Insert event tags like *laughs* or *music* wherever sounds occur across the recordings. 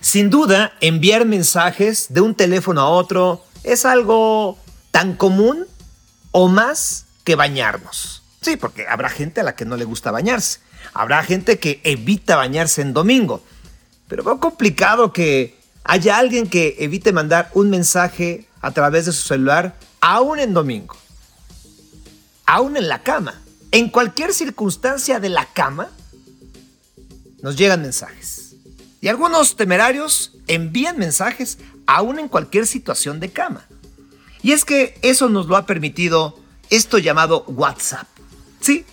Sin duda, enviar mensajes de un teléfono a otro es algo tan común o más que bañarnos. Sí, porque habrá gente a la que no le gusta bañarse. Habrá gente que evita bañarse en domingo. Pero veo complicado que haya alguien que evite mandar un mensaje a través de su celular aún en domingo. Aún en la cama. En cualquier circunstancia de la cama nos llegan mensajes. Y algunos temerarios envían mensajes aún en cualquier situación de cama. Y es que eso nos lo ha permitido esto llamado WhatsApp. Sí,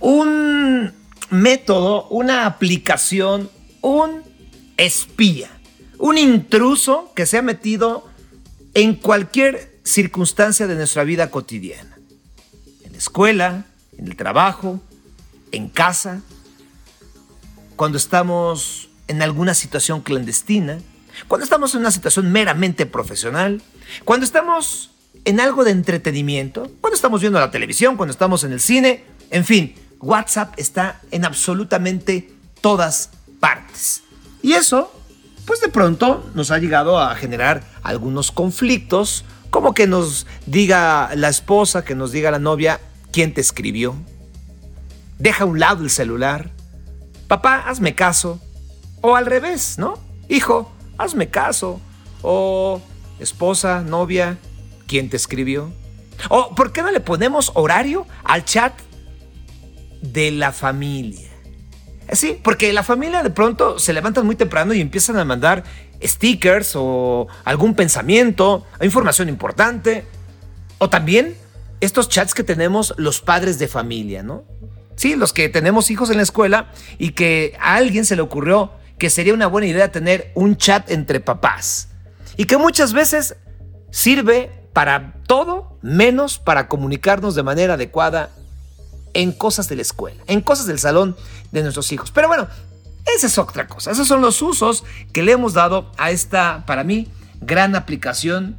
un método, una aplicación, un espía, un intruso que se ha metido en cualquier circunstancia de nuestra vida cotidiana. En la escuela, en el trabajo, en casa, cuando estamos en alguna situación clandestina, cuando estamos en una situación meramente profesional, cuando estamos en algo de entretenimiento, cuando estamos viendo la televisión, cuando estamos en el cine, en fin, WhatsApp está en absolutamente todas partes. Y eso, pues de pronto nos ha llegado a generar algunos conflictos, como que nos diga la esposa, que nos diga la novia, ¿quién te escribió? Deja a un lado el celular. Papá, hazme caso. O al revés, ¿no? Hijo, hazme caso. O esposa, novia, ¿quién te escribió? O ¿por qué no le ponemos horario al chat de la familia? Sí, porque la familia de pronto se levantan muy temprano y empiezan a mandar stickers o algún pensamiento, información importante. O también estos chats que tenemos los padres de familia, ¿no? Sí, los que tenemos hijos en la escuela y que a alguien se le ocurrió que sería una buena idea tener un chat entre papás. Y que muchas veces sirve para todo menos para comunicarnos de manera adecuada en cosas de la escuela, en cosas del salón de nuestros hijos. Pero bueno, esa es otra cosa. Esos son los usos que le hemos dado a esta, para mí, gran aplicación.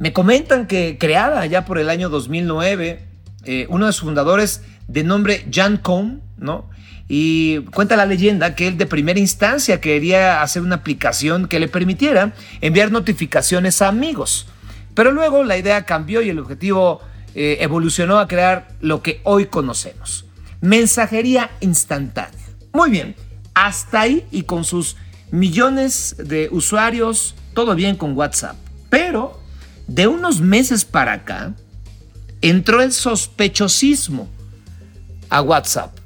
Me comentan que creada ya por el año 2009, eh, uno de sus fundadores de nombre Jan Cohn, ¿no? Y cuenta la leyenda que él de primera instancia quería hacer una aplicación que le permitiera enviar notificaciones a amigos. Pero luego la idea cambió y el objetivo eh, evolucionó a crear lo que hoy conocemos. Mensajería instantánea. Muy bien, hasta ahí y con sus millones de usuarios, todo bien con WhatsApp. Pero de unos meses para acá, entró el sospechosismo a WhatsApp.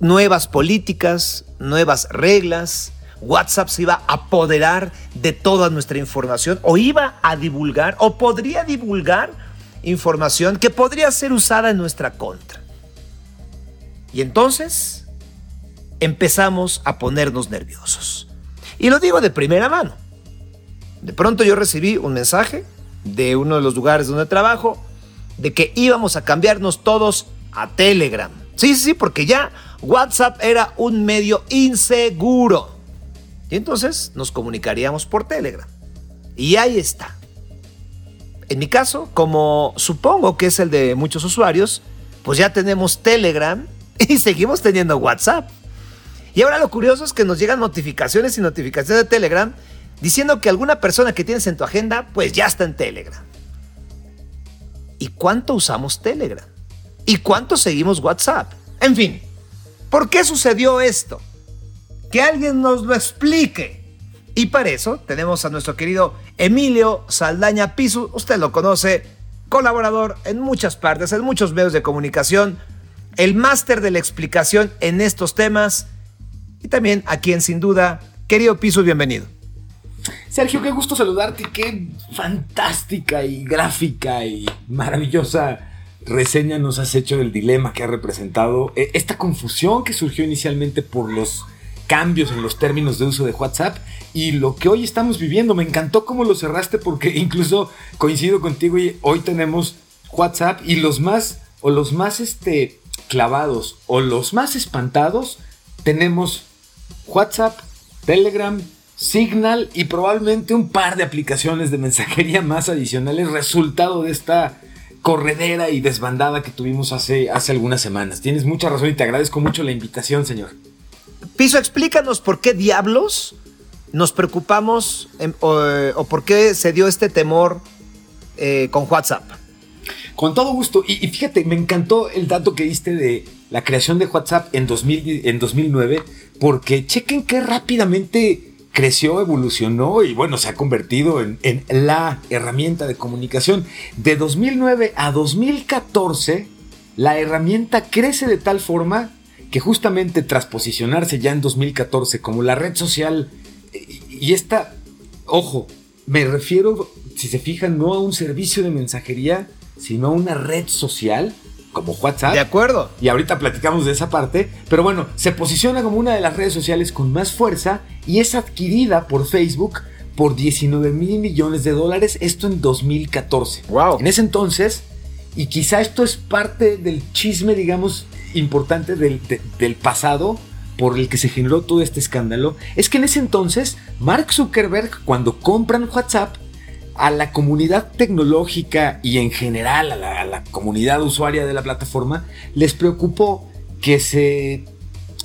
Nuevas políticas, nuevas reglas. WhatsApp se iba a apoderar de toda nuestra información o iba a divulgar o podría divulgar información que podría ser usada en nuestra contra. Y entonces empezamos a ponernos nerviosos. Y lo digo de primera mano. De pronto yo recibí un mensaje de uno de los lugares donde trabajo de que íbamos a cambiarnos todos a Telegram. Sí, sí, porque ya WhatsApp era un medio inseguro. Y entonces nos comunicaríamos por Telegram. Y ahí está. En mi caso, como supongo que es el de muchos usuarios, pues ya tenemos Telegram *laughs* y seguimos teniendo WhatsApp. Y ahora lo curioso es que nos llegan notificaciones y notificaciones de Telegram diciendo que alguna persona que tienes en tu agenda, pues ya está en Telegram. ¿Y cuánto usamos Telegram? ¿Y cuánto seguimos WhatsApp? En fin, ¿por qué sucedió esto? Que alguien nos lo explique. Y para eso tenemos a nuestro querido Emilio Saldaña Pisu, usted lo conoce, colaborador en muchas partes, en muchos medios de comunicación, el máster de la explicación en estos temas y también a quien sin duda, querido Pisu, bienvenido. Sergio, qué gusto saludarte, qué fantástica y gráfica y maravillosa reseña nos has hecho del dilema que ha representado eh, esta confusión que surgió inicialmente por los cambios en los términos de uso de WhatsApp y lo que hoy estamos viviendo. Me encantó cómo lo cerraste porque *laughs* incluso coincido contigo y hoy tenemos WhatsApp y los más o los más este clavados o los más espantados tenemos WhatsApp, Telegram, Signal y probablemente un par de aplicaciones de mensajería más adicionales, resultado de esta corredera y desbandada que tuvimos hace, hace algunas semanas. Tienes mucha razón y te agradezco mucho la invitación, señor. Piso, explícanos por qué diablos nos preocupamos o, por qué se dio este temor eh, con WhatsApp. Con todo gusto. Y, fíjate, me encantó el dato que diste de la creación de WhatsApp en, 2000, en 2009, porque chequen qué rápidamente creció, evolucionó y bueno, se ha convertido en, en, la herramienta de comunicación. De 2009 a 2014, la herramienta crece de tal forma que justamente tras posicionarse ya en 2014 como la red social, y esta, ojo, me refiero, si se fijan, no a un servicio de mensajería, sino a una red social como WhatsApp. De acuerdo. Y ahorita platicamos de esa parte, pero bueno, se posiciona como una de las redes sociales con más fuerza y es adquirida por Facebook por 19 mil millones de dólares, esto en 2014. Wow. En ese entonces, y quizá esto es parte del chisme, digamos, importante del, del pasado, por el que se generó todo este escándalo, es que en ese entonces Mark Zuckerberg, cuando compran WhatsApp, a la comunidad tecnológica y en general a la, comunidad usuaria de la plataforma, les preocupó que se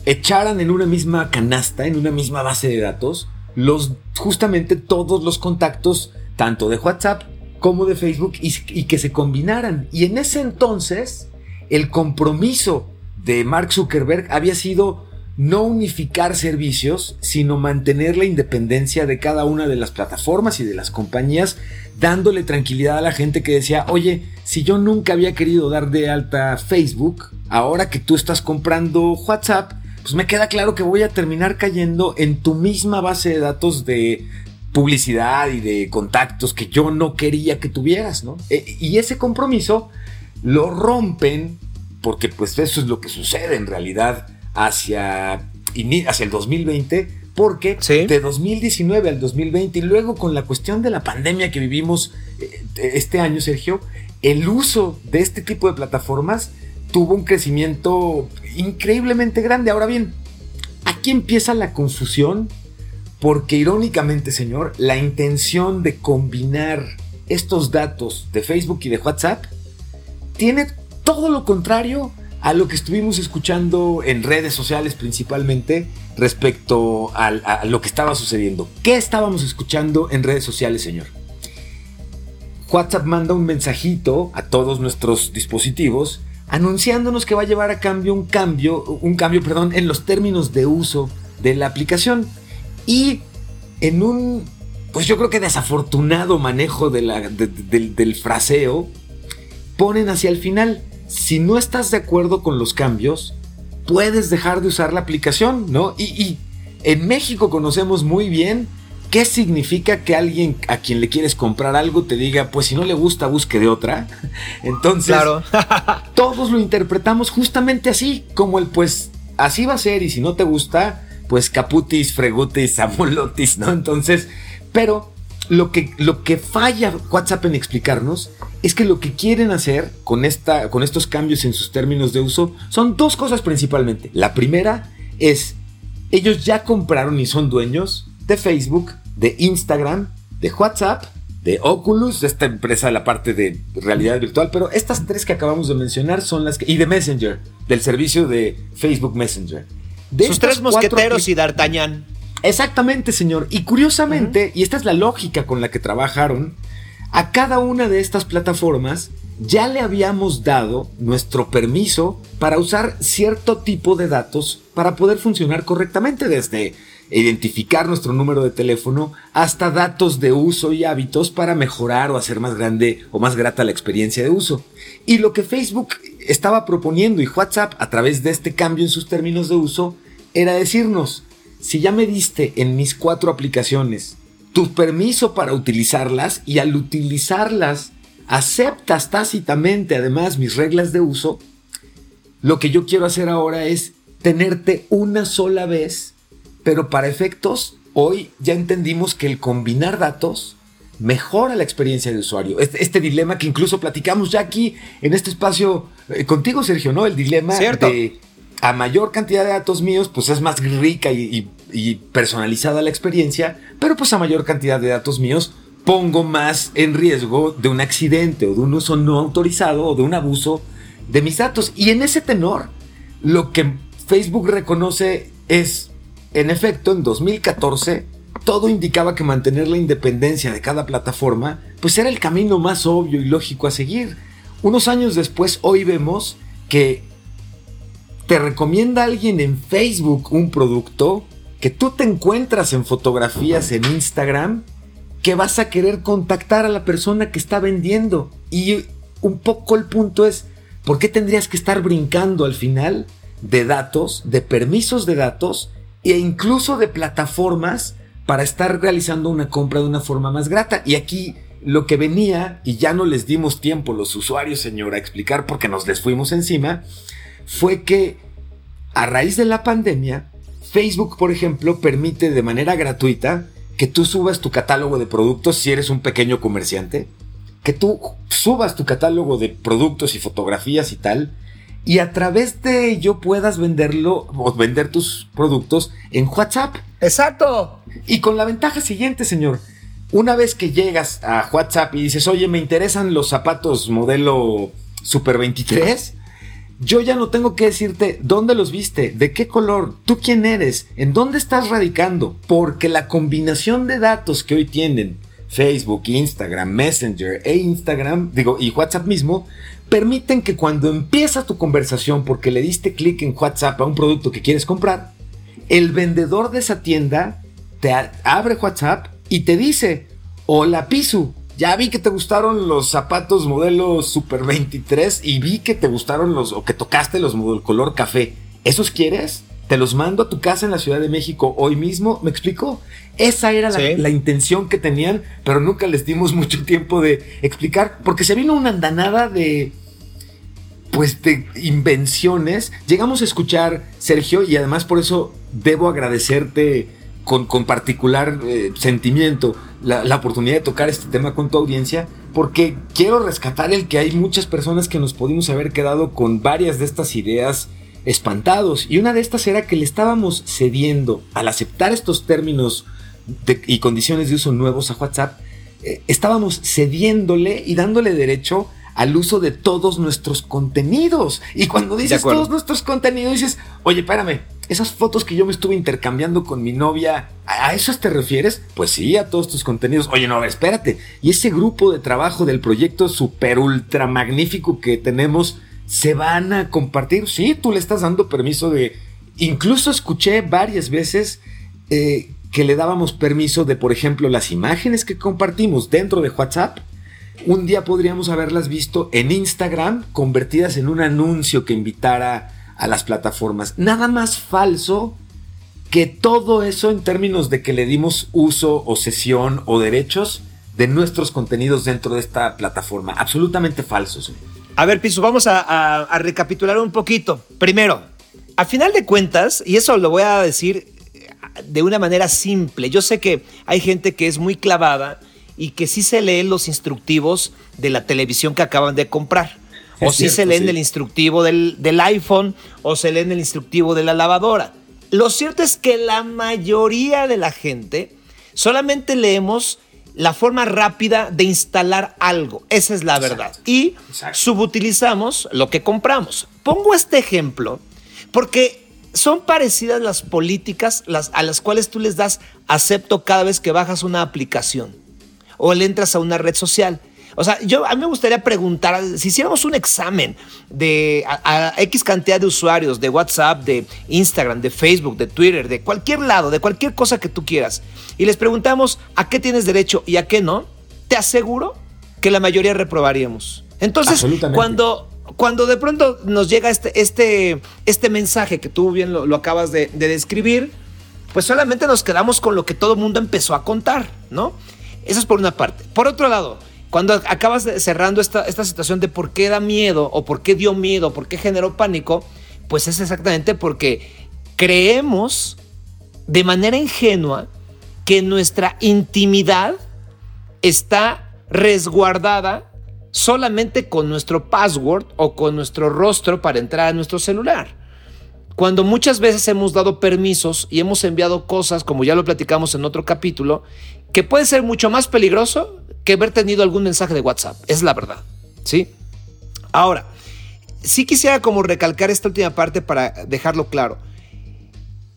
echaran en una misma canasta, en una misma base de datos, los, justamente todos los contactos, tanto de WhatsApp como de Facebook, y, que se combinaran. Y en ese entonces, el compromiso de Mark Zuckerberg había sido no unificar servicios, sino mantener la independencia de cada una de las plataformas y de las compañías, dándole tranquilidad a la gente que decía, oye, si yo nunca había querido dar de alta Facebook, ahora que tú estás comprando WhatsApp, pues me queda claro que voy a terminar cayendo en tu misma base de datos de publicidad y de contactos que yo no quería que tuvieras, ¿no? E, y ese compromiso lo rompen porque pues eso es lo que sucede en realidad hacia, hacia el 2020, porque de 2019 al 2020 y luego con la cuestión de la pandemia que vivimos eh, este año, Sergio, el uso de este tipo de plataformas tuvo un crecimiento increíblemente grande. Ahora bien, aquí empieza la confusión porque irónicamente, señor, la intención de combinar estos datos de Facebook y de WhatsApp tiene todo lo contrario a lo que estuvimos escuchando en redes sociales principalmente respecto a, lo que estaba sucediendo. ¿Qué estábamos escuchando en redes sociales, señor? WhatsApp manda un mensajito a todos nuestros dispositivos anunciándonos que va a llevar a cambio un cambio, un cambio, perdón, en los términos de uso de la aplicación y en un, pues yo creo que desafortunado manejo del fraseo, ponen hacia el final si no estás de acuerdo con los cambios, puedes dejar de usar la aplicación, ¿no? Y, en México conocemos muy bien qué significa que alguien a quien le quieres comprar algo te diga, pues si no le gusta, busque de otra. *laughs* Entonces, *laughs* todos lo interpretamos justamente así, como el pues así va a ser y si no te gusta, pues caputis, fregutis, amulotis, ¿no? Entonces, pero lo que, lo que falla WhatsApp en explicarnos es que lo que quieren hacer con, esta, con estos cambios en sus términos de uso son dos cosas principalmente. La primera es, ellos ya compraron y son dueños de Facebook, de Instagram, de WhatsApp, de Oculus, de esta empresa de la parte de realidad virtual, pero estas tres que acabamos de mencionar son las que... y de Messenger, del servicio de Facebook Messenger. De Sus tres mosqueteros y D'Artagnan. Exactamente, señor. Y curiosamente, y esta es la lógica con la que trabajaron, a cada una de estas plataformas ya le habíamos dado nuestro permiso para usar cierto tipo de datos para poder funcionar correctamente desde identificar nuestro número de teléfono hasta datos de uso y hábitos para mejorar o hacer más grande o más grata la experiencia de uso. Y lo que Facebook estaba proponiendo y WhatsApp a través de este cambio en sus términos de uso era decirnos, si ya me diste en mis cuatro aplicaciones tu permiso para utilizarlas y al utilizarlas aceptas tácitamente además mis reglas de uso, lo que yo quiero hacer ahora es tenerte una sola vez, pero para efectos, hoy ya entendimos que el combinar datos mejora la experiencia de usuario. Este, este dilema que incluso platicamos ya aquí en este espacio eh, contigo, Sergio, ¿no? El dilema de a mayor cantidad de datos míos, pues es más rica y, personalizada la experiencia, pero pues a mayor cantidad de datos míos pongo más en riesgo de un accidente o de un uso no autorizado o de un abuso de mis datos. Y en ese tenor, lo que Facebook reconoce es, en efecto, en 2014, todo indicaba que mantener la independencia de cada plataforma, pues era el camino más obvio y lógico a seguir. Unos años después, hoy vemos que te recomienda alguien en Facebook un producto que tú te encuentras en fotografías en Instagram que vas a querer contactar a la persona que está vendiendo. Y un poco el punto es, ¿por qué tendrías que estar brincando al final de datos, de permisos de datos e incluso de plataformas para estar realizando una compra de una forma más grata? Y aquí lo que venía, y ya no les dimos tiempo los usuarios, señor, a explicar porque nos les fuimos encima, fue que a raíz de la pandemia, Facebook, por ejemplo, permite de manera gratuita que tú subas tu catálogo de productos si eres un pequeño comerciante, que tú subas tu catálogo de productos y fotografías y tal, y a través de ello puedas venderlo o vender tus productos en WhatsApp. Exacto. Y con la ventaja siguiente, señor. Una vez que llegas a WhatsApp y dices, oye, me interesan los zapatos modelo Super 23, yo ya no tengo que decirte dónde los viste, de qué color, tú quién eres, en dónde estás radicando, porque la combinación de datos que hoy tienen Facebook, Instagram, Messenger e Instagram, digo, y WhatsApp mismo, permiten que cuando empieza tu conversación porque le diste clic en WhatsApp a un producto que quieres comprar, el vendedor de esa tienda te abre WhatsApp y te dice, hola Pisu, ya vi que te gustaron los zapatos modelo Super 23 y vi que te gustaron los, o que tocaste los modelo color café. ¿Esos quieres? Te los mando a tu casa en la Ciudad de México hoy mismo. ¿Me explico? Esa era la, intención que tenían, pero nunca les dimos *laughs* mucho tiempo de explicar, porque se vino una andanada de, pues de invenciones. Llegamos a escuchar, Sergio, y además por eso debo agradecerte con, particular eh, sentimiento la, oportunidad de tocar este tema con tu audiencia, porque quiero rescatar el que hay muchas personas que nos pudimos haber quedado con varias de estas ideas espantados. Y una de estas era que le estábamos cediendo al aceptar estos términos y condiciones de uso nuevos a WhatsApp, eh, estábamos cediéndole y dándole derecho al uso de todos nuestros contenidos. Y cuando dices todos nuestros contenidos, dices, oye, espérame, esas fotos que yo me estuve intercambiando con mi novia, ¿a eso te refieres? Pues sí, a todos tus contenidos. Oye, no, espérate. Y ese grupo de trabajo del proyecto super ultra magnífico que tenemos, ¿se van a compartir? Sí, tú le estás dando permiso de... Incluso escuché varias veces eh, que le dábamos permiso de, por ejemplo, las imágenes que compartimos dentro de WhatsApp un día podríamos haberlas visto en Instagram convertidas en un anuncio que invitara a las plataformas. Nada más falso que todo eso en términos de que le dimos uso o sesión o derechos de nuestros contenidos dentro de esta plataforma. Absolutamente falsos. A ver, Piso, vamos a, recapitular un poquito. Primero, a final de cuentas, y eso lo voy a decir de una manera simple, yo sé que hay gente que es muy clavada y que sí se leen los instructivos de la televisión que acaban de comprar. o sí se leen el instructivo del, del iPhone o se leen el instructivo de la lavadora. Lo cierto es que la mayoría de la gente solamente leemos la forma rápida de instalar algo. Esa es la verdad. Y subutilizamos lo que compramos. Pongo este ejemplo porque son parecidas las políticas las, a las cuales tú les das acepto cada vez que bajas una aplicación o le entras a una red social. O sea, yo a mí me gustaría preguntar, si hiciéramos un examen de a, X cantidad de usuarios de WhatsApp, de Instagram, de Facebook, de Twitter, de cualquier lado, de cualquier cosa que tú quieras, y les preguntamos a qué tienes derecho y a qué no, te aseguro que la mayoría reprobaríamos. Entonces, cuando, cuando de pronto nos llega este, este, este mensaje que tú bien lo, acabas de, de describir, pues solamente nos quedamos con lo que todo el mundo empezó a contar, ¿no? Eso es por una parte. Por otro lado, cuando acabas cerrando esta, esta situación de por qué da miedo o por qué dio miedo, por qué generó pánico, pues es exactamente porque creemos de manera ingenua que nuestra intimidad está resguardada solamente con nuestro password o con nuestro rostro para entrar a nuestro celular. Cuando muchas veces hemos dado permisos y hemos enviado cosas, como ya lo platicamos en otro capítulo, que puede ser mucho más peligroso que haber tenido algún mensaje de WhatsApp. Es la verdad. ¿Sí? Ahora, sí quisiera como recalcar esta última parte para dejarlo claro.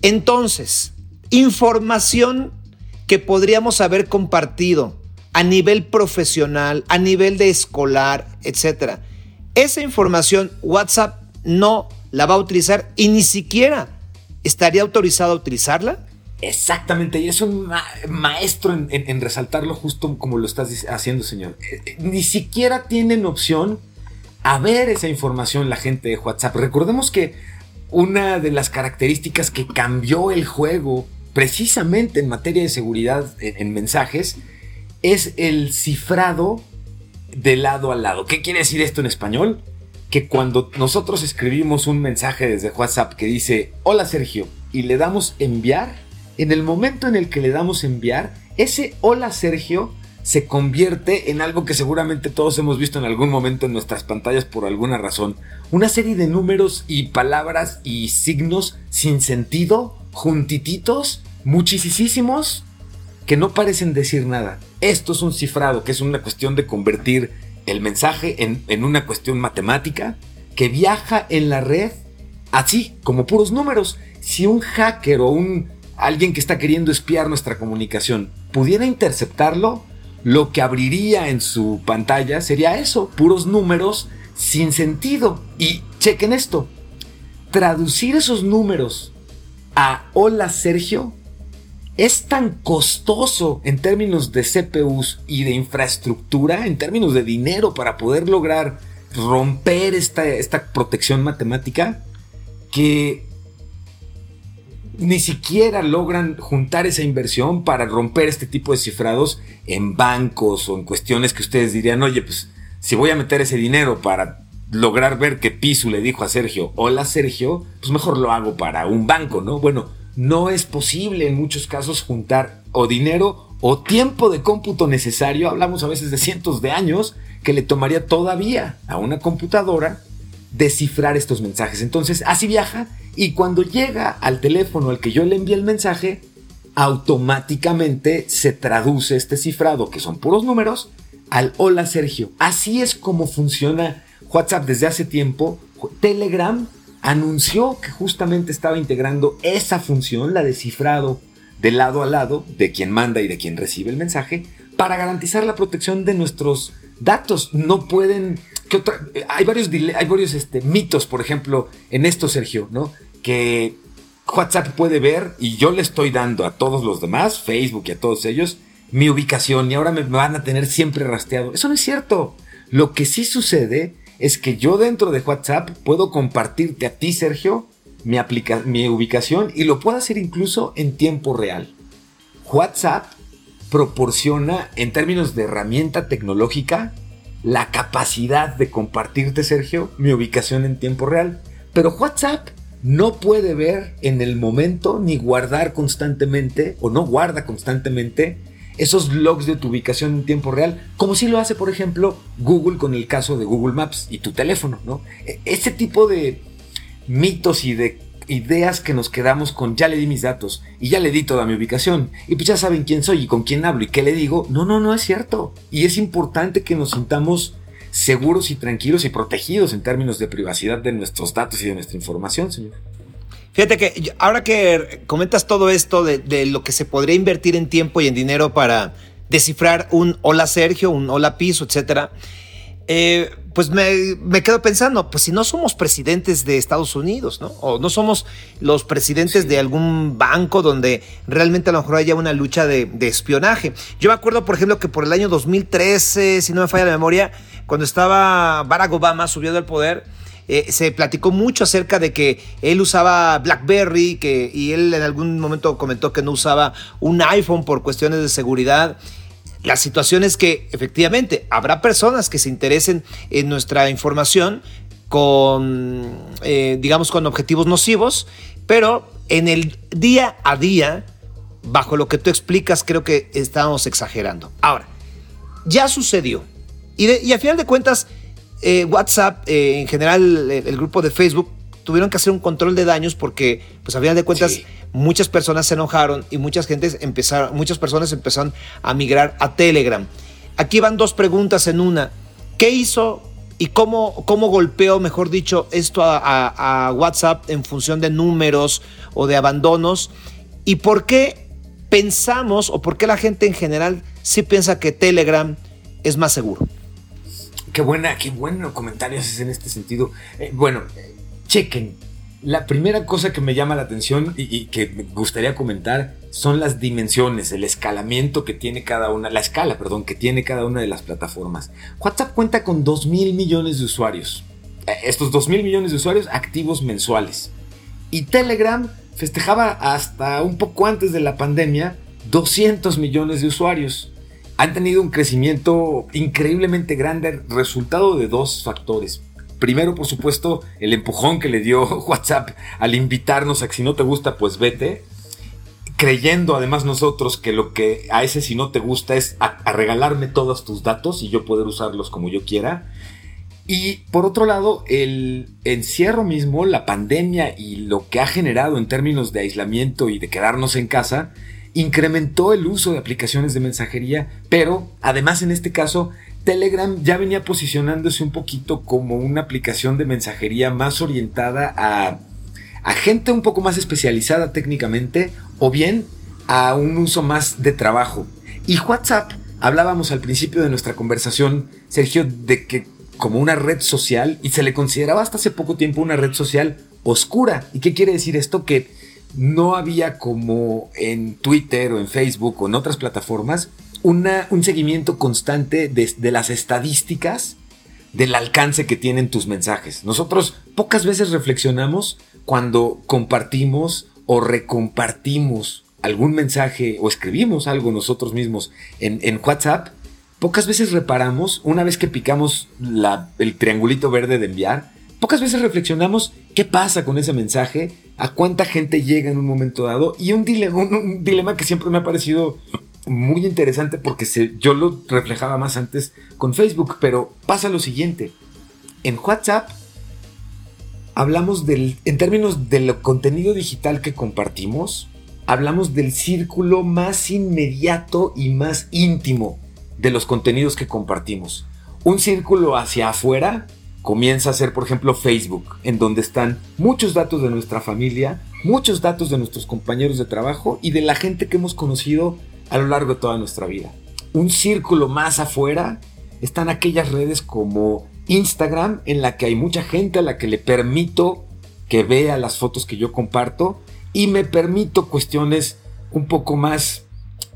Entonces, información que podríamos haber compartido a nivel profesional, a nivel de escolar, etc. Esa información WhatsApp no la va a utilizar y ni siquiera estaría autorizado a utilizarla. Exactamente, y es un maestro en, resaltarlo justo como lo estás haciendo, señor. Eh, eh, ni siquiera tienen opción a ver esa información la gente de WhatsApp. Recordemos que una de las características que cambió el juego precisamente en materia de seguridad en, mensajes es el cifrado de lado a lado. ¿Qué quiere decir esto en español? Que cuando nosotros escribimos un mensaje desde WhatsApp que dice, hola Sergio, y le damos enviar, en el momento en el que le damos enviar, ese hola Sergio se convierte en algo que seguramente todos hemos visto en algún momento en nuestras pantallas por alguna razón. Una serie de números y palabras y signos sin sentido, juntititos, muchísimos, que no parecen decir nada. Esto es un cifrado, que es una cuestión de convertir el mensaje en, en una cuestión matemática que viaja en la red así, como puros números. Si un hacker o un alguien que está queriendo espiar nuestra comunicación pudiera interceptarlo, lo que abriría en su pantalla sería eso, puros números sin sentido. Y chequen esto, traducir esos números a hola Sergio es tan costoso en términos de CPUs y de infraestructura, en términos de dinero para poder lograr romper esta, esta protección matemática, que ni siquiera logran juntar esa inversión para romper este tipo de cifrados en bancos o en cuestiones que ustedes dirían, oye, pues si voy a meter ese dinero para lograr ver que Pisu le dijo a Sergio, hola Sergio, pues mejor lo hago para un banco, ¿no? Bueno, no es posible en muchos casos juntar o dinero o tiempo de cómputo necesario, hablamos a veces de cientos de años, que le tomaría todavía a una computadora descifrar estos mensajes. Entonces, así viaja y cuando llega al teléfono al que yo le envié el mensaje, automáticamente se traduce este cifrado, que son puros números, al hola Sergio. Así es como funciona WhatsApp desde hace tiempo. Telegram anunció que justamente estaba integrando esa función, la de cifrado de lado a lado de quien manda y de quien recibe el mensaje, para garantizar la protección de nuestros datos. No pueden hay varios, hay varios este, mitos, por ejemplo, en esto, Sergio, ¿no? Que WhatsApp puede ver y yo le estoy dando a todos los demás, Facebook y a todos ellos, mi ubicación y ahora me van a tener siempre rastreado. Eso no es cierto. Lo que sí sucede es que yo dentro de WhatsApp puedo compartirte a ti, Sergio, mi, mi ubicación y lo puedo hacer incluso en tiempo real. WhatsApp proporciona, en términos de herramienta tecnológica, la capacidad de compartirte, Sergio, mi ubicación en tiempo real. Pero WhatsApp no puede ver en el momento ni guardar constantemente o no guarda constantemente esos logs de tu ubicación en tiempo real, como si lo hace, por ejemplo, Google con el caso de Google Maps y tu teléfono, ¿no? E-, ese tipo de mitos y de ideas que nos quedamos con ya le di mis datos y ya le di toda mi ubicación y pues ya saben quién soy y con quién hablo y qué le digo. No, no, no es cierto. Y es importante que nos sintamos seguros y tranquilos y protegidos en términos de privacidad de nuestros datos y de nuestra información, señor. Fíjate que ahora que comentas todo esto de, lo que se podría invertir en tiempo y en dinero para descifrar un hola Sergio, un hola piso, etcétera. Eh, pues me, quedo pensando, pues si no somos presidentes de Estados Unidos, ¿no? O no somos los presidentes de algún banco donde realmente a lo mejor haya una lucha de, espionaje. Yo me acuerdo, por ejemplo, que por el año 2013, si no me falla la memoria, cuando estaba Barack Obama subiendo al poder, eh, se platicó mucho acerca de que él usaba BlackBerry que, y él en algún momento comentó que no usaba un iPhone por cuestiones de seguridad. La situación es que efectivamente habrá personas que se interesen en nuestra información con, eh, digamos, con objetivos nocivos, pero en el día a día, bajo lo que tú explicas, creo que estamos exagerando. Ahora, ya sucedió. Y, y a final de cuentas, eh, WhatsApp, eh, en general el, grupo de Facebook, tuvieron que hacer un control de daños porque, pues a final de cuentas, muchas personas se enojaron y muchas, gentes empezaron, muchas personas empezaron a migrar a Telegram. Aquí van dos preguntas en una. ¿Qué hizo y cómo, cómo golpeó, mejor dicho, esto a, WhatsApp en función de números o de abandonos? ¿Y por qué pensamos o por qué la gente en general sí piensa que Telegram es más seguro? Qué buena, qué bueno comentario haces en este sentido. Eh, bueno, chequen. La primera cosa que me llama la atención y, y, que me gustaría comentar son las dimensiones, el escalamiento que tiene cada una, la escala, perdón, que tiene cada una de las plataformas. WhatsApp cuenta con 2 mil millones de usuarios. Eh, estos 2 mil millones de usuarios activos mensuales. Y Telegram festejaba hasta un poco antes de la pandemia 200 millones de usuarios. Han tenido un crecimiento increíblemente grande, resultado de dos factores. Primero, por supuesto, el empujón que le dio *laughs* WhatsApp al invitarnos a que si no te gusta, pues vete. Creyendo además nosotros que lo que a ese si no te gusta es a, regalarme todos tus datos y yo poder usarlos como yo quiera. Y por otro lado, el encierro mismo, la pandemia y lo que ha generado en términos de aislamiento y de quedarnos en casa, incrementó el uso de aplicaciones de mensajería, pero además en este caso, Telegram ya venía posicionándose un poquito como una aplicación de mensajería más orientada a, gente un poco más especializada técnicamente o bien a un uso más de trabajo. Y WhatsApp, hablábamos al principio de nuestra conversación, Sergio, de que como una red social y se le consideraba hasta hace poco tiempo una red social oscura. ¿Y qué quiere decir esto? Que no había como en Twitter o en Facebook o en otras plataformas una, un seguimiento constante de, las estadísticas del alcance que tienen tus mensajes. Nosotros pocas veces reflexionamos cuando compartimos o recompartimos algún mensaje o escribimos algo nosotros mismos en, en WhatsApp pocas veces reparamos, una vez que picamos la, el triangulito verde de enviar, pocas veces reflexionamos qué pasa con ese mensaje, a cuánta gente llega en un momento dado y un dilema que siempre me ha parecido muy interesante porque se, yo lo reflejaba más antes con Facebook, pero pasa lo siguiente. En WhatsApp hablamos del, en términos del contenido digital que compartimos, hablamos del círculo más inmediato y más íntimo de los contenidos que compartimos. Un círculo hacia afuera comienza a ser, por ejemplo, Facebook, en donde están muchos datos de nuestra familia, muchos datos de nuestros compañeros de trabajo y de la gente que hemos conocido a lo largo de toda nuestra vida. Un círculo más afuera están aquellas redes como Instagram, en la que hay mucha gente a la que le permito que vea las fotos que yo comparto y me permito cuestiones un poco más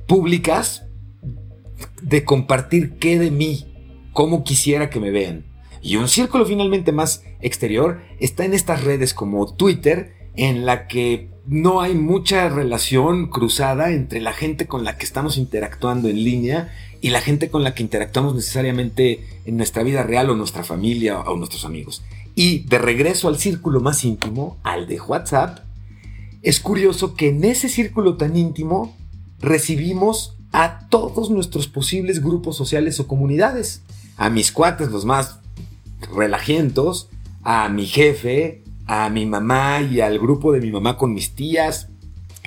públicas de compartir qué de mí, cómo quisiera que me vean. Y un círculo finalmente más exterior está en estas redes como Twitter, en la que no hay mucha relación cruzada entre la gente con la que estamos interactuando en línea y la gente con la que interactuamos necesariamente en nuestra vida real o nuestra familia o nuestros amigos. Y de regreso al círculo más íntimo, al de WhatsApp, es curioso que en ese círculo tan íntimo recibimos a todos nuestros posibles grupos sociales o comunidades. A mis cuates, los más relajientos, a mi jefe, a mi mamá y al grupo de mi mamá con mis tías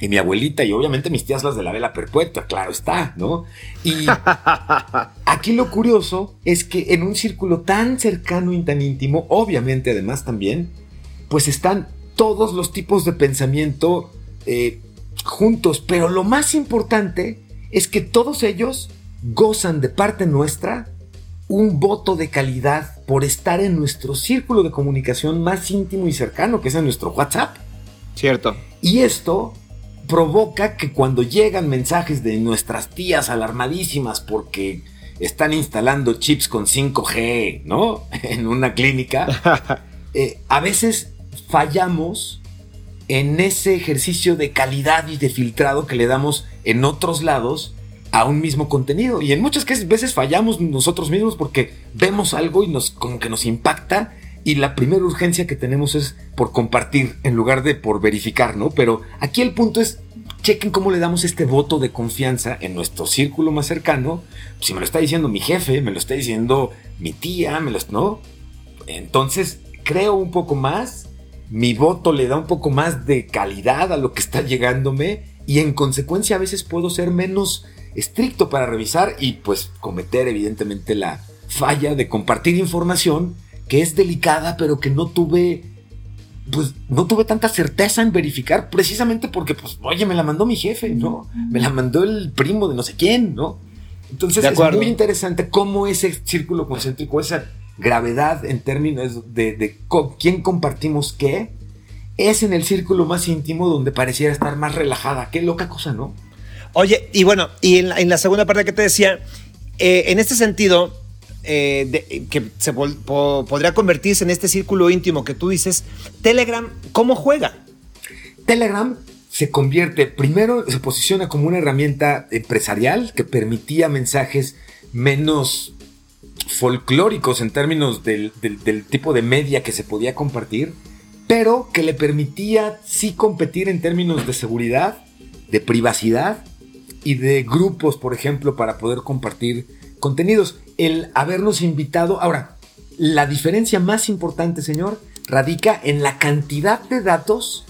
y mi abuelita y obviamente mis tías las de la vela perpetua, claro está, ¿no? Y *laughs* aquí lo curioso es que en un círculo tan cercano y tan íntimo, obviamente además también, pues están todos los tipos de pensamiento eh, juntos, pero lo más importante es que todos ellos gozan de parte nuestra un voto de calidad por estar en nuestro círculo de comunicación más íntimo y cercano, que es en nuestro WhatsApp. Cierto. Y esto provoca que cuando llegan mensajes de nuestras tías alarmadísimas porque están instalando chips con 5G, ¿no? *laughs* En una clínica, *laughs* eh, a veces fallamos en ese ejercicio de calidad y de filtrado que le damos en otros lados a un mismo contenido. Y en muchas veces fallamos nosotros mismos porque vemos algo y nos como que nos impacta y la primera urgencia que tenemos es por compartir en lugar de por verificar, ¿no? Pero aquí el punto es chequen cómo le damos este voto de confianza en nuestro círculo más cercano. Si me lo está diciendo mi jefe, me lo está diciendo mi tía, me lo ¿no? Entonces, creo un poco más mi voto le da un poco más de calidad a lo que está llegándome y en consecuencia a veces puedo ser menos estricto para revisar y pues cometer evidentemente la falla de compartir información que es delicada pero que no tuve pues no tuve tanta certeza en verificar precisamente porque, pues, oye, me la mandó mi jefe, ¿no? Me la mandó el primo de no sé quién, ¿no? Entonces es muy interesante cómo ese círculo concéntrico, esa gravedad en términos de, con quién compartimos qué, es en el círculo más íntimo donde pareciera estar más relajada. Qué loca cosa, ¿no? Oye, y bueno, y en la, segunda parte que te decía, eh, en este sentido, eh, que se podría convertirse en este círculo íntimo que tú dices, Telegram, ¿cómo juega? Telegram se convierte, primero se posiciona como una herramienta empresarial que permitía mensajes menos folclóricos en términos del, del, tipo de media que se podía compartir, pero que le permitía sí competir en términos de seguridad, de privacidad y de grupos, por ejemplo, para poder compartir contenidos. El habernos invitado, ahora, la diferencia más importante, señor, radica en la cantidad de datos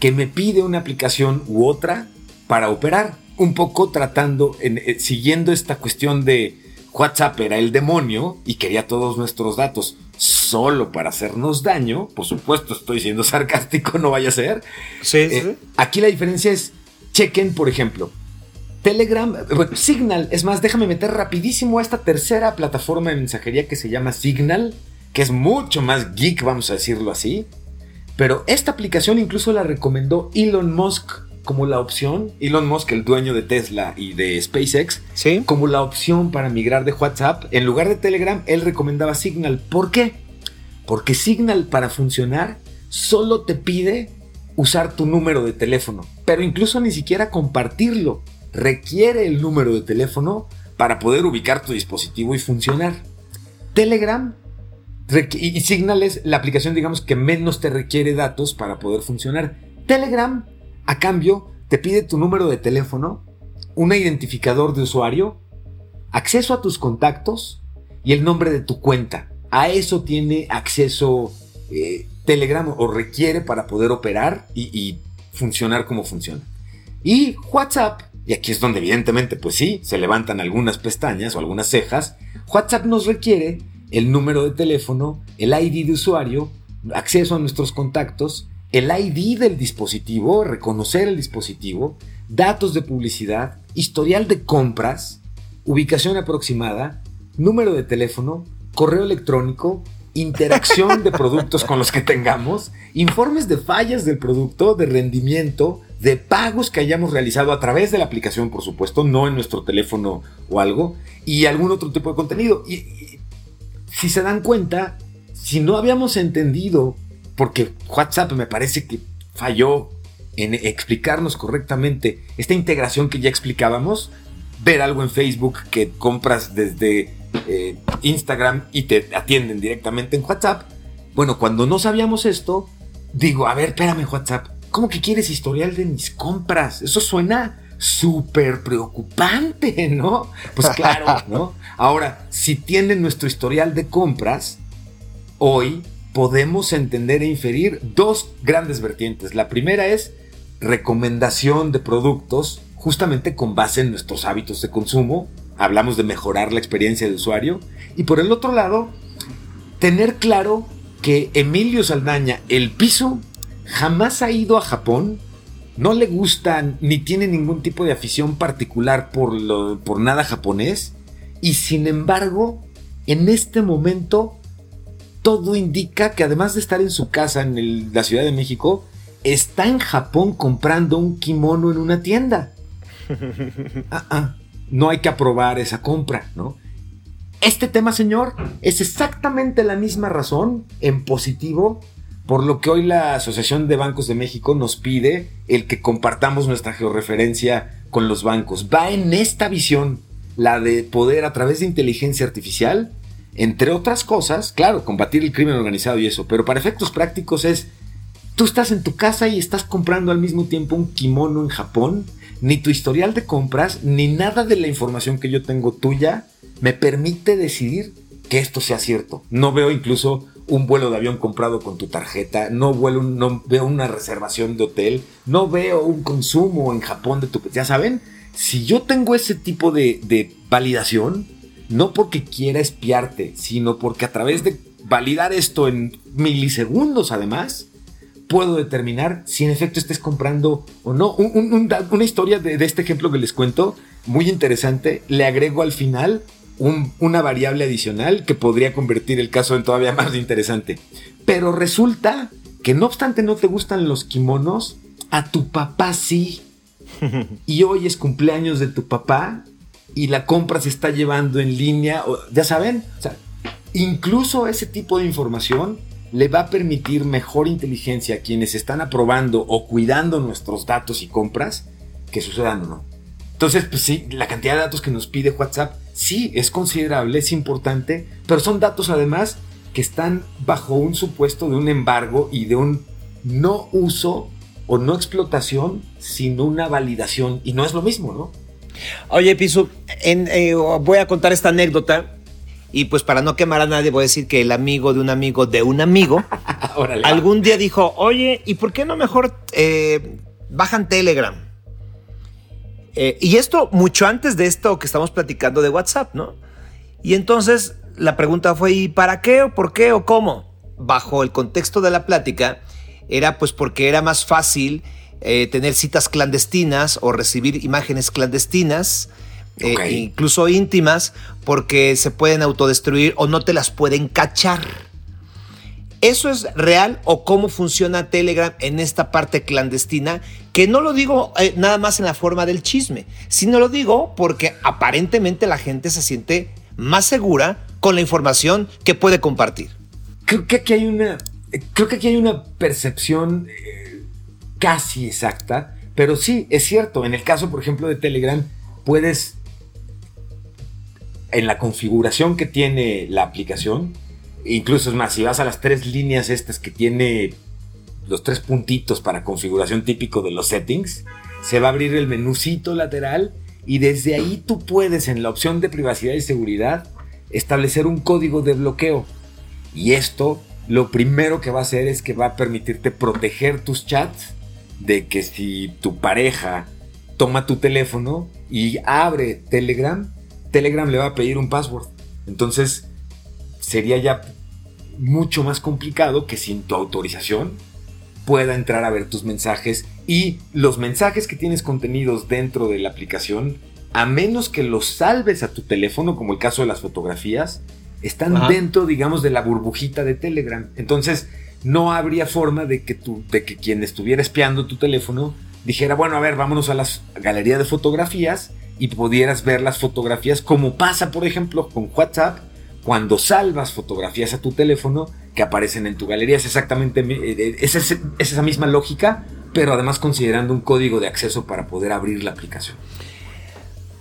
que me pide una aplicación u otra para operar. Un poco tratando, en, eh, siguiendo esta cuestión de WhatsApp era el demonio y quería todos nuestros datos solo para hacernos daño. Por supuesto, estoy siendo sarcástico, *laughs* no vaya a ser. Sí, eh, Aquí la diferencia es, chequen, por ejemplo, Telegram, bueno, Signal, es más, déjame meter rapidísimo a esta tercera plataforma de mensajería que se llama Signal, que es mucho más geek, vamos a decirlo así. Pero esta aplicación incluso la recomendó Elon Musk como la opción, Elon Musk, el dueño de Tesla y de SpaceX, ¿Sí? como la opción para migrar de WhatsApp. En lugar de Telegram, él recomendaba Signal. ¿Por qué? Porque Signal para funcionar solo te pide usar tu número de teléfono, pero incluso ni siquiera compartirlo. Requiere el número de teléfono para poder ubicar tu dispositivo y funcionar. Telegram y Signal es la aplicación, digamos, que menos te requiere datos para poder funcionar. Telegram, a cambio, te pide tu número de teléfono, un identificador de usuario, acceso a tus contactos y el nombre de tu cuenta. A eso tiene acceso eh, Telegram o requiere para poder operar y, y funcionar como funciona. Y WhatsApp, y aquí es donde evidentemente, pues sí, se levantan algunas pestañas o algunas cejas, WhatsApp nos requiere el número de teléfono, el ID de usuario, acceso a nuestros contactos, el ID del dispositivo, reconocer el dispositivo, datos de publicidad, historial de compras, ubicación aproximada, número de teléfono, correo electrónico, interacción de *laughs* productos con los que tengamos, informes de fallas del producto, de rendimiento, de pagos que hayamos realizado a través de la aplicación, por supuesto, no en nuestro teléfono o algo, y algún otro tipo de contenido. Y, si se dan cuenta, si no habíamos entendido, porque WhatsApp me parece que falló en explicarnos correctamente esta integración que ya explicábamos, ver algo en Facebook que compras desde eh, Instagram y te atienden directamente en WhatsApp. Bueno, cuando no sabíamos esto, digo, a ver, espérame WhatsApp, ¿cómo que quieres historial de mis compras? Eso suena súper preocupante, *laughs* ¿no? Pues claro, ¿no? Ahora, si tienen nuestro historial de compras, hoy podemos entender e inferir dos grandes vertientes. La primera es recomendación de productos justamente con base en nuestros hábitos de consumo. Hablamos de mejorar la experiencia de usuario. Y por el otro lado, tener claro que Emilio Saldaña, el piso, jamás ha ido a Japón no le gustan ni tiene ningún tipo de afición particular por, lo, por nada japonés. Y sin embargo, en este momento, todo indica que además de estar en su casa en la Ciudad de México, está en Japón comprando un kimono en una tienda. *laughs* Ah, ah, no hay que aprobar esa compra, ¿no? Este tema, señor, es exactamente la misma razón en positivo por lo que hoy la Asociación de Bancos de México nos pide el que compartamos nuestra georreferencia con los bancos. Va en esta visión, la de poder a través de inteligencia artificial, entre otras cosas, claro, combatir el crimen organizado y eso, pero para efectos prácticos es, tú estás en tu casa y estás comprando al mismo tiempo un kimono en Japón, ni tu historial de compras, ni nada de la información que yo tengo tuya me permite decidir que esto sea cierto. No veo incluso un vuelo de avión comprado con tu tarjeta, no, vuelo, no veo una reservación de hotel, no veo un consumo en Japón de tu... Ya saben, si yo tengo ese tipo de, de validación, no porque quiera espiarte, sino porque a través de validar esto en milisegundos además, puedo determinar si en efecto estés comprando o no. una historia de, de, este ejemplo que les cuento, muy interesante, le agrego al final una variable adicional que podría convertir el caso en todavía más interesante. Pero resulta que no obstante no te gustan los kimonos, a tu papá sí. *laughs* y hoy es cumpleaños de tu papá y la compra se está llevando en línea. Ya saben, incluso ese tipo de información le va a permitir mejor inteligencia a quienes están aprobando o cuidando nuestros datos y compras que sucedan o no. Entonces, pues sí, la cantidad de datos que nos pide WhatsApp sí es considerable, es importante, pero son datos además que están bajo un supuesto de un embargo y de un no uso o no explotación sin una validación. Y no es lo mismo, ¿no? Oye, Piso, eh, voy a contar esta anécdota. Y pues para no quemar a nadie, voy a decir que el amigo de un amigo de un amigo *laughs* algún día dijo, oye, ¿y por qué no mejor eh, bajan Telegram? Eh, y esto mucho antes de esto que estamos platicando de WhatsApp, ¿no? Y entonces la pregunta fue, ¿y para qué o por qué o cómo? Bajo el contexto de la plática, era pues porque era más fácil eh, tener citas clandestinas o recibir imágenes clandestinas, eh, incluso íntimas, porque se pueden autodestruir o no te las pueden cachar. ¿Eso es real o cómo funciona Telegram en esta parte clandestina? Que no lo digo eh, nada más en la forma del chisme, sino lo digo porque aparentemente la gente se siente más segura con la información que puede compartir. Creo que aquí hay una creo que aquí hay una percepción eh, casi exacta, pero sí, es cierto, en el caso, por ejemplo, de Telegram, puedes, en la configuración que tiene la aplicación, incluso es más, si vas a las tres líneas estas que tiene los tres puntitos para configuración típico de los settings, se va a abrir el menucito lateral y desde ahí tú puedes en la opción de privacidad y seguridad establecer un código de bloqueo. Y esto lo primero que va a hacer es que va a permitirte proteger tus chats de que si tu pareja toma tu teléfono y abre Telegram, Telegram le va a pedir un password. Entonces sería ya mucho más complicado que sin tu autorización pueda entrar a ver tus mensajes y los mensajes que tienes contenidos dentro de la aplicación, a menos que los salves a tu teléfono, como el caso de las fotografías, están dentro, digamos, de la burbujita de Telegram. Entonces, no habría forma de que, tú, de que quien estuviera espiando tu teléfono dijera, bueno, a ver, vámonos a la galería de fotografías y pudieras ver las fotografías como pasa, por ejemplo, con WhatsApp, cuando salvas fotografías a tu teléfono que aparecen en tu galería. Es exactamente eh, eh, es esa misma lógica, pero además considerando un código de acceso para poder abrir la aplicación.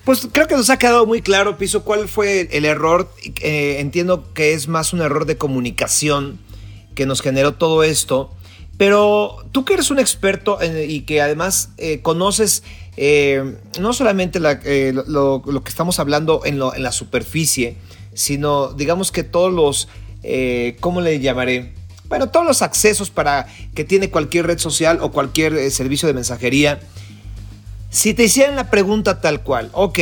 Pues creo que nos ha quedado muy claro, Piso, cuál fue el error. Eh, entiendo que es más un error de comunicación que nos generó todo esto. Pero tú que eres un experto y que además conoces no solamente lo, que estamos hablando en, la superficie, sino digamos que todos los, ¿cómo le llamaré? Bueno, todos los accesos para que tiene cualquier red social o cualquier servicio de mensajería si te hicieran la pregunta tal cual, ok,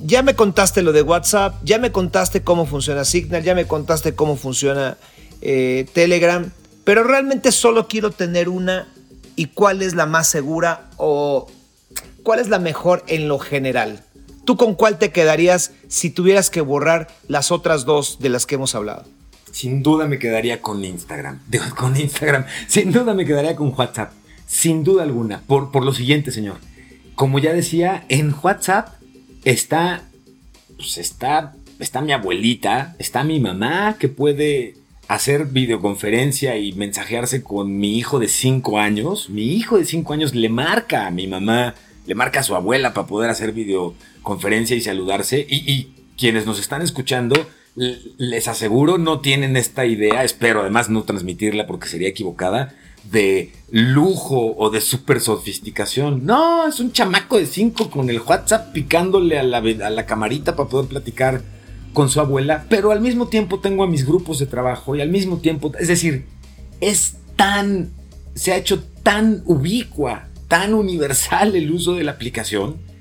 ya me contaste lo de WhatsApp, ya me contaste cómo funciona Signal, ya me contaste cómo funciona eh, Telegram, pero realmente solo quiero tener una y cuál es la más segura o cuál es la mejor en lo general. ¿Tú con cuál te quedarías si tuvieras que borrar las otras dos de las que hemos hablado? Sin duda me quedaría con Instagram. *laughs* Con Instagram. Sin duda me quedaría con WhatsApp. Sin duda alguna, por, por lo siguiente, señor. Como ya decía, en WhatsApp está, pues está, está mi abuelita, está mi mamá que puede hacer videoconferencia y mensajearse con mi hijo de 5 años. Mi hijo de 5 años le marca a mi mamá, le marca a su abuela para poder hacer videoconferencia y saludarse. Y, quienes nos están escuchando, les aseguro, no tienen esta idea, espero además no transmitirla porque sería equivocada, de lujo o de super sofisticación. No, es un chamaco de 5 con el WhatsApp picándole a la, a la camarita para poder platicar con su abuela, pero al mismo tiempo tengo a mis grupos de trabajo y al mismo tiempo, es decir, es tan, se ha hecho tan ubicua, tan universal el uso de la aplicación,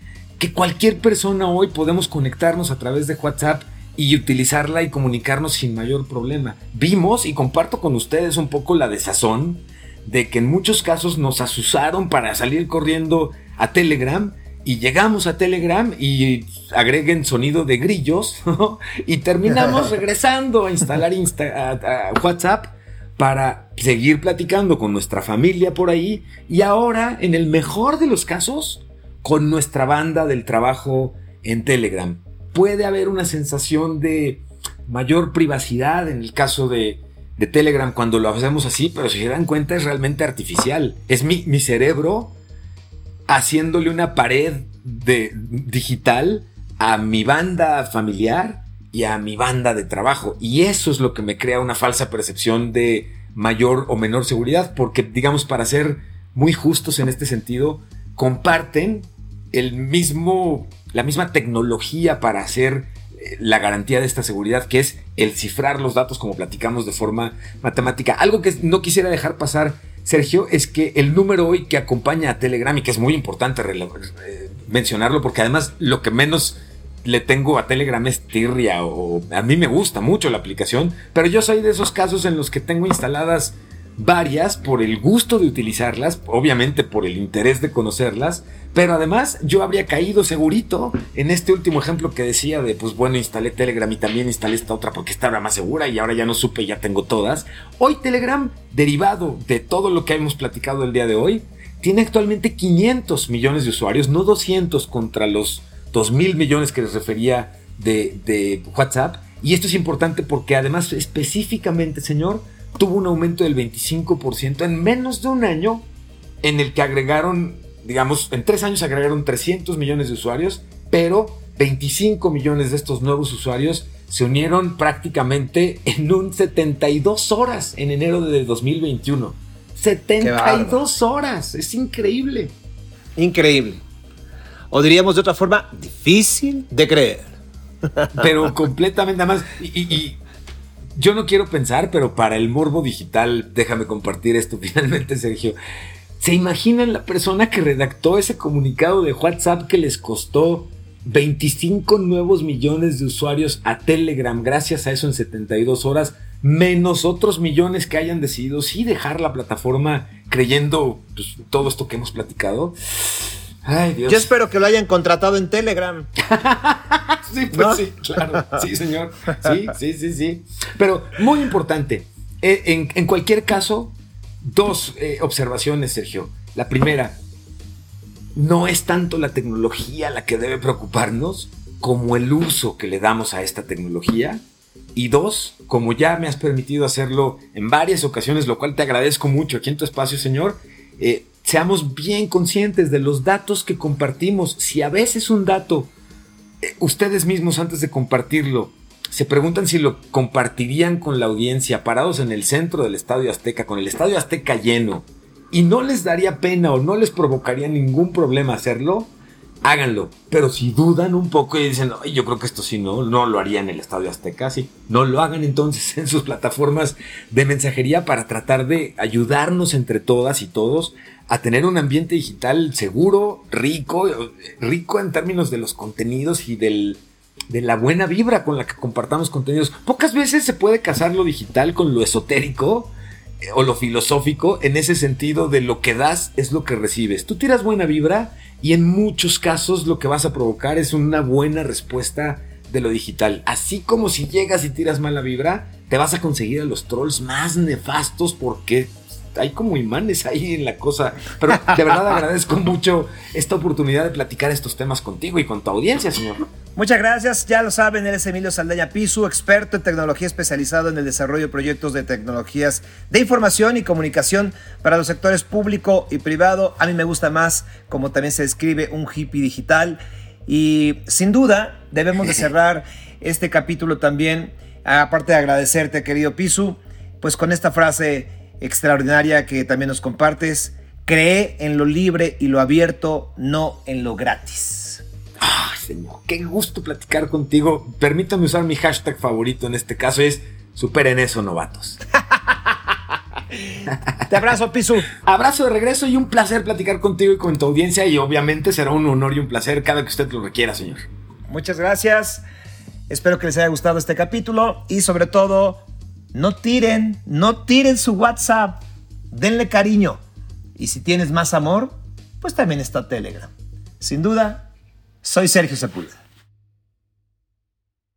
que cualquier persona hoy podemos conectarnos a través de WhatsApp y utilizarla y comunicarnos sin mayor problema. Vimos y comparto con ustedes un poco la desazón de que en muchos casos nos asusaron para salir corriendo a Telegram y llegamos a Telegram y agreguen sonido de grillos *laughs* y terminamos *laughs* regresando a instalar WhatsApp para seguir platicando con nuestra familia por ahí y ahora, en el mejor de los casos, con nuestra banda del trabajo en Telegram. Puede haber una sensación de mayor privacidad en el caso de, Telegram cuando lo hacemos así, pero si se dan cuenta es realmente artificial. Es mi, mi cerebro haciéndole una pared de, digital a mi banda familiar y a mi banda de trabajo. Y eso es lo que me crea una falsa percepción de mayor o menor seguridad, porque digamos, para ser muy justos en este sentido, comparten el mismo, la misma tecnología para hacer eh, la garantía de esta seguridad, que es el cifrar los datos como platicamos de forma matemática. Algo que no quisiera dejar pasar Sergio, es que el número hoy que acompaña a Telegram y que es muy importante eh, mencionarlo porque además lo que menos le tengo a Telegram es tirria o a mí me gusta mucho la aplicación, pero yo soy de esos casos en los que tengo instaladas varias por el gusto de utilizarlas, obviamente por el interés de conocerlas, pero además yo habría caído segurito en este último ejemplo que decía de, pues bueno, instalé Telegram y también instalé esta otra porque estaba más segura y ahora ya no supe, ya tengo todas. Hoy Telegram, derivado de todo lo que hemos platicado el día de hoy, tiene actualmente 500 millones de usuarios, no 200 contra los 2 mil millones que les refería de WhatsApp. Y esto es importante porque además específicamente, señor, tuvo un aumento del 25% en menos de un año en el que agregaron, digamos, en tres años agregaron 300 millones de usuarios, pero 25 millones de estos nuevos usuarios se unieron prácticamente en un 72 horas en enero de 2021. 72 horas, es increíble. Increíble. O diríamos de otra forma, difícil de creer. Pero completamente más. y yo no quiero pensar, pero para el morbo digital, déjame compartir esto *laughs* finalmente, Sergio. ¿Se imaginan la persona que redactó ese comunicado de WhatsApp que les costó 25 nuevos millones de usuarios a Telegram gracias a eso en 72 horas, menos otros millones que hayan decidido sí dejar la plataforma creyendo pues, todo esto que hemos platicado? Ay, Dios. Yo espero que lo hayan contratado en Telegram. *laughs* sí, pues sí, claro. Sí, señor. Sí, sí, sí, sí. Pero muy importante. Eh, en, cualquier caso, dos eh, observaciones, Sergio. La primera, no es tanto la tecnología la que debe preocuparnos como el uso que le damos a esta tecnología. Y dos, como ya me has permitido hacerlo en varias ocasiones, lo cual te agradezco mucho aquí en tu espacio, señor, eh, seamos bien conscientes de los datos que compartimos. Si a veces un dato, eh, ustedes mismos antes de compartirlo, se preguntan si lo compartirían con la audiencia parados en el centro del Estadio Azteca, con el Estadio Azteca lleno, y no les daría pena o no les provocaría ningún problema hacerlo, háganlo. Pero si dudan un poco y dicen, yo creo que esto sí no, no lo haría en el Estadio Azteca, sí, no lo hagan entonces *laughs* en sus plataformas de mensajería para tratar de ayudarnos entre todas y todos a tener un ambiente digital seguro, rico, rico en términos de los contenidos y del, de la buena vibra con la que compartamos contenidos. Pocas veces se puede casar lo digital con lo esotérico eh, o lo filosófico en ese sentido de lo que das es lo que recibes. Tú tiras buena vibra y en muchos casos lo que vas a provocar es una buena respuesta de lo digital. Así como si llegas y tiras mala vibra, te vas a conseguir a los trolls más nefastos porque hay como imanes ahí en la cosa. Pero de verdad *laughs* agradezco mucho esta oportunidad de platicar estos temas contigo y con tu audiencia, señor. Muchas gracias. Ya lo saben, él es Emilio Saldaña Pisu, experto en tecnología especializado en el desarrollo de proyectos de tecnologías de información y comunicación para los sectores público y privado. A mí me gusta más, como también se describe, un hippie digital. Y sin duda, debemos de cerrar *laughs* este capítulo también, aparte de agradecerte, querido Pisu, pues con esta frase extraordinaria que también nos compartes. Cree en lo libre y lo abierto, no en lo gratis. Ay, señor, qué gusto platicar contigo. Permítame usar mi hashtag favorito en este caso, es superen eso, novatos. *laughs* Te abrazo, Pisu. Abrazo de regreso y un placer platicar contigo y con tu audiencia y obviamente será un honor y un placer cada que usted lo requiera, señor. Muchas gracias. Espero que les haya gustado este capítulo y sobre todo, no tiren, no tiren su WhatsApp. Denle cariño. Y si tienes más amor, pues también está Telegram. Sin duda, soy Sergio Sepúlveda.